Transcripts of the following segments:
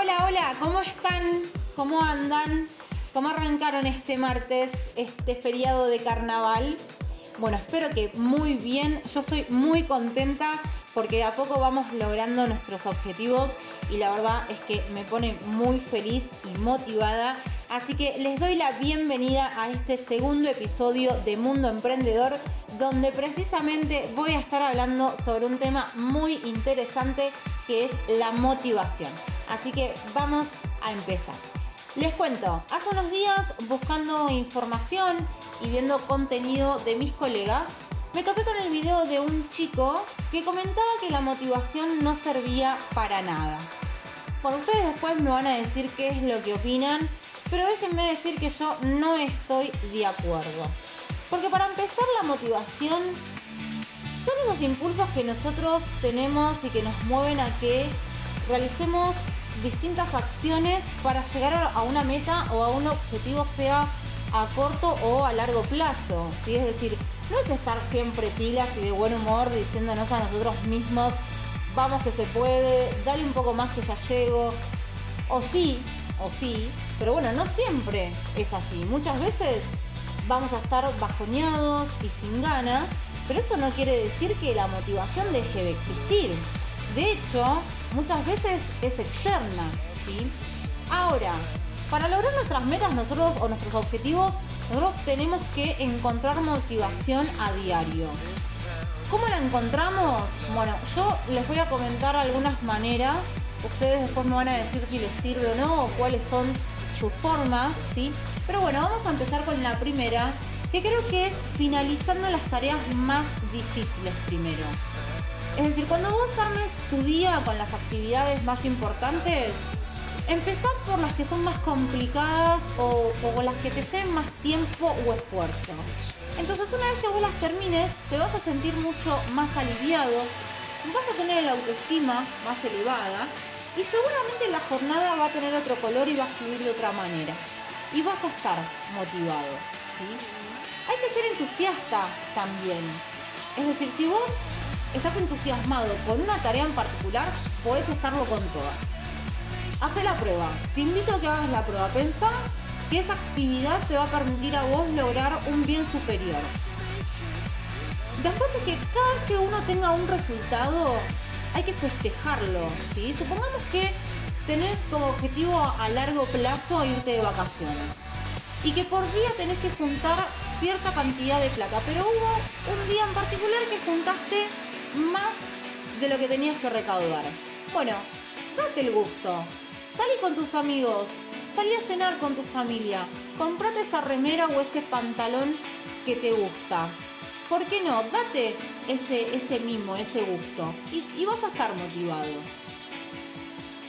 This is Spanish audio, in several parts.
Hola, hola, ¿cómo están? ¿Cómo andan? ¿Cómo arrancaron este martes, este feriado de carnaval? Bueno, espero que muy bien. Yo estoy muy contenta porque a poco vamos logrando nuestros objetivos y la verdad es que me pone muy feliz y motivada. Así que les doy la bienvenida a este segundo episodio de Mundo Emprendedor donde precisamente voy a estar hablando sobre un tema muy interesante que es la motivación. Así que vamos a empezar. Les cuento, hace unos días buscando información y viendo contenido de mis colegas, me topé con el video de un chico que comentaba que la motivación no servía para nada. Bueno, ustedes después me van a decir qué es lo que opinan, pero déjenme decir que yo no estoy de acuerdo. Porque para empezar la motivación son esos impulsos que nosotros tenemos y que nos mueven a que realicemos distintas acciones para llegar a una meta o a un objetivo sea a corto o a largo plazo. ¿sí? Es decir, no es estar siempre pilas y de buen humor diciéndonos a nosotros mismos, vamos que se puede, dale un poco más que ya llego. O sí, o sí, pero bueno, no siempre es así. Muchas veces vamos a estar bajoneados y sin ganas, pero eso no quiere decir que la motivación deje de existir. De hecho, muchas veces es externa, ¿sí? Ahora, para lograr nuestras metas nosotros o nuestros objetivos, nosotros tenemos que encontrar motivación a diario. ¿Cómo la encontramos? Bueno, yo les voy a comentar algunas maneras. Ustedes después me van a decir si les sirve o no, o cuáles son sus formas, ¿sí? Pero bueno, vamos a empezar con la primera, que creo que es finalizando las tareas más difíciles primero. Es decir, cuando vos armes tu día con las actividades más importantes, empezá por las que son más complicadas o, o las que te lleven más tiempo o esfuerzo. Entonces una vez que vos las termines, te vas a sentir mucho más aliviado, vas a tener la autoestima más elevada y seguramente la jornada va a tener otro color y va a fluir de otra manera. Y vas a estar motivado. Hay que ser entusiasta también. Es decir, si vos estás entusiasmado con una tarea en particular, podés estarlo con todas. Haz la prueba. Te invito a que hagas la prueba. Pensá que esa actividad te va a permitir a vos lograr un bien superior. Después de que cada vez que uno tenga un resultado, hay que festejarlo, ¿sí? Supongamos que tenés como objetivo a largo plazo irte de vacaciones y que por día tenés que juntar cierta cantidad de plata, pero hubo un día en particular que juntaste más de lo que tenías que recaudar. Bueno, date el gusto, salí con tus amigos, salí a cenar con tu familia, comprate esa remera o ese pantalón que te gusta. ¿Por qué no? Date ese, ese mimo, ese gusto y, vas a estar motivado.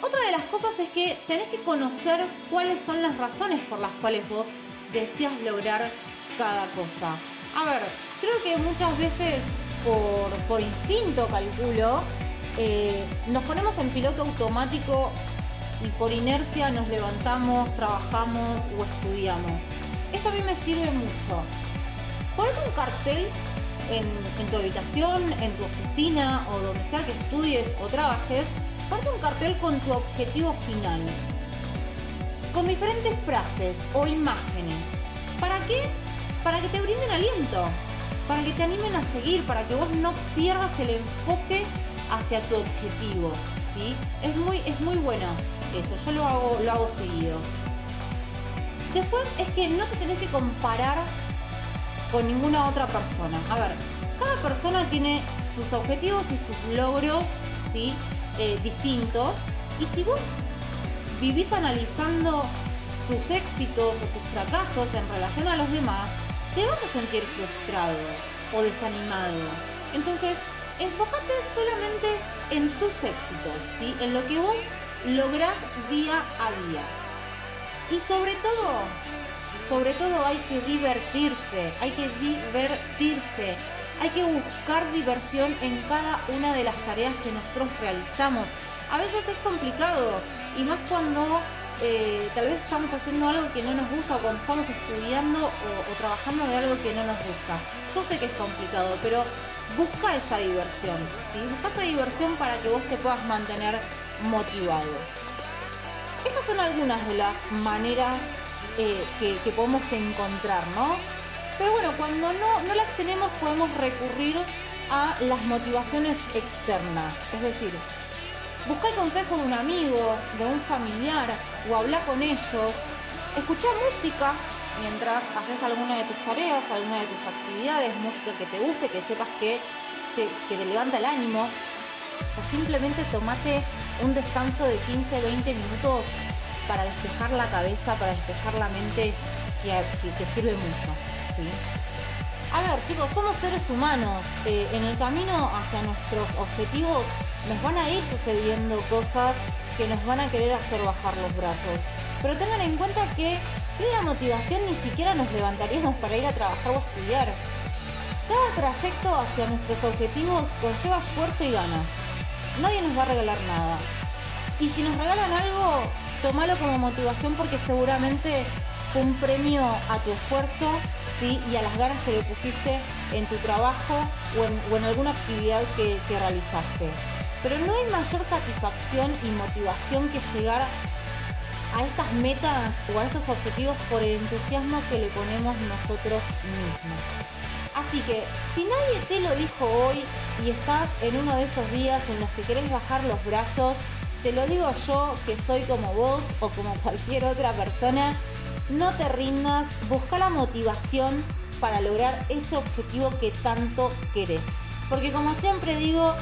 Otra de las cosas es que tenés que conocer cuáles son las razones por las cuales vos deseas lograr cada cosa. A ver, creo que muchas veces por, instinto, calculo, eh, nos ponemos en piloto automático y por inercia nos levantamos, trabajamos o estudiamos. Esto a mí me sirve mucho. Ponete un cartel en, tu habitación, en tu oficina o donde sea que estudies o trabajes, ponte un cartel con tu objetivo final. Con diferentes frases o imágenes. ¿Para qué? Para que te brinden aliento, para que te animen a seguir, para que vos no pierdas el enfoque hacia tu objetivo. ¿sí? Es, muy, es muy bueno eso, yo lo hago, lo hago seguido. Después es que no te tenés que comparar con ninguna otra persona. A ver, cada persona tiene sus objetivos y sus logros, ¿sí? Eh, distintos. Y si vos vivís analizando tus éxitos o tus fracasos en relación a los demás, te vas a sentir frustrado o desanimado. Entonces, enfócate solamente en tus éxitos, ¿sí? En lo que vos lográs día a día. Y sobre todo, sobre todo hay que divertirse, hay que divertirse, hay que buscar diversión en cada una de las tareas que nosotros realizamos. A veces es complicado y más cuando eh, tal vez estamos haciendo algo que no nos gusta o cuando estamos estudiando o, trabajando de algo que no nos gusta. Yo sé que es complicado, pero busca esa diversión. Busca esa diversión para que vos te puedas mantener motivado. Estas son algunas de las maneras eh, que, podemos encontrar, ¿no? Pero bueno, cuando no, no las tenemos podemos recurrir a las motivaciones externas. Es decir, buscar consejo de un amigo, de un familiar o hablar con ellos. Escuchar música mientras haces alguna de tus tareas, alguna de tus actividades, música que te guste, que sepas que te, que te levanta el ánimo. O simplemente tomate un descanso de 15, 20 minutos para despejar la cabeza, para despejar la mente, que, que, sirve mucho. A ver, chicos, somos seres humanos. Eh, en el camino hacia nuestros objetivos nos van a ir sucediendo cosas que nos van a querer hacer bajar los brazos. Pero tengan en cuenta que sin la motivación ni siquiera nos levantaríamos para ir a trabajar o a estudiar. Cada trayecto hacia nuestros objetivos conlleva esfuerzo y ganas. Nadie nos va a regalar nada. Y si nos regalan algo, tomalo como motivación porque seguramente fue un premio a tu esfuerzo y a las ganas que le pusiste en tu trabajo o en, alguna actividad que, realizaste. Pero no hay mayor satisfacción y motivación que llegar a estas metas o a estos objetivos por el entusiasmo que le ponemos nosotros mismos. Así que si nadie te lo dijo hoy y estás en uno de esos días en los que querés bajar los brazos, te lo digo yo que soy como vos o como cualquier otra persona no te rindas, busca la motivación para lograr ese objetivo que tanto querés. Porque como siempre digo,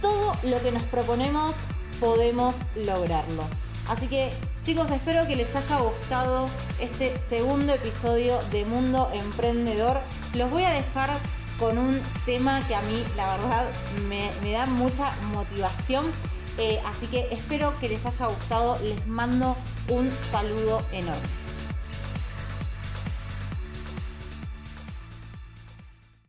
todo lo que nos proponemos podemos lograrlo. Así que chicos, espero que les haya gustado este segundo episodio de Mundo Emprendedor. Los voy a dejar con un tema que a mí la verdad me, da mucha motivación. Eh, así que espero que les haya gustado. Les mando un saludo enorme.